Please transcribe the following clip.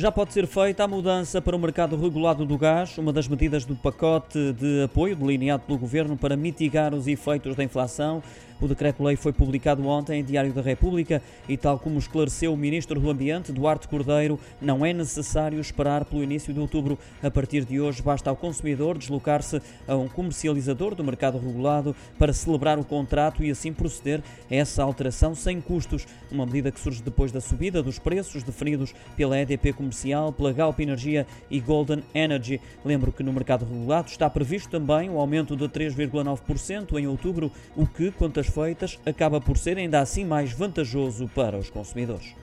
Já pode ser feita a mudança para o mercado regulado do gás, uma das medidas do pacote de apoio delineado pelo Governo para mitigar os efeitos da inflação. O decreto-lei foi publicado ontem em Diário da República e, tal como esclareceu o Ministro do Ambiente, Duarte Cordeiro, não é necessário esperar pelo início de outubro. A partir de hoje, basta ao consumidor deslocar-se a um comercializador do mercado regulado para celebrar o contrato e assim proceder a essa alteração sem custos. Uma medida que surge depois da subida dos preços definidos pela EDP Comercial, pela Galp Energia e Golden Energy. Lembro que no mercado regulado está previsto também o aumento de 3,9% em outubro, o que, às feitas, acaba por ser ainda assim mais vantajoso para os consumidores.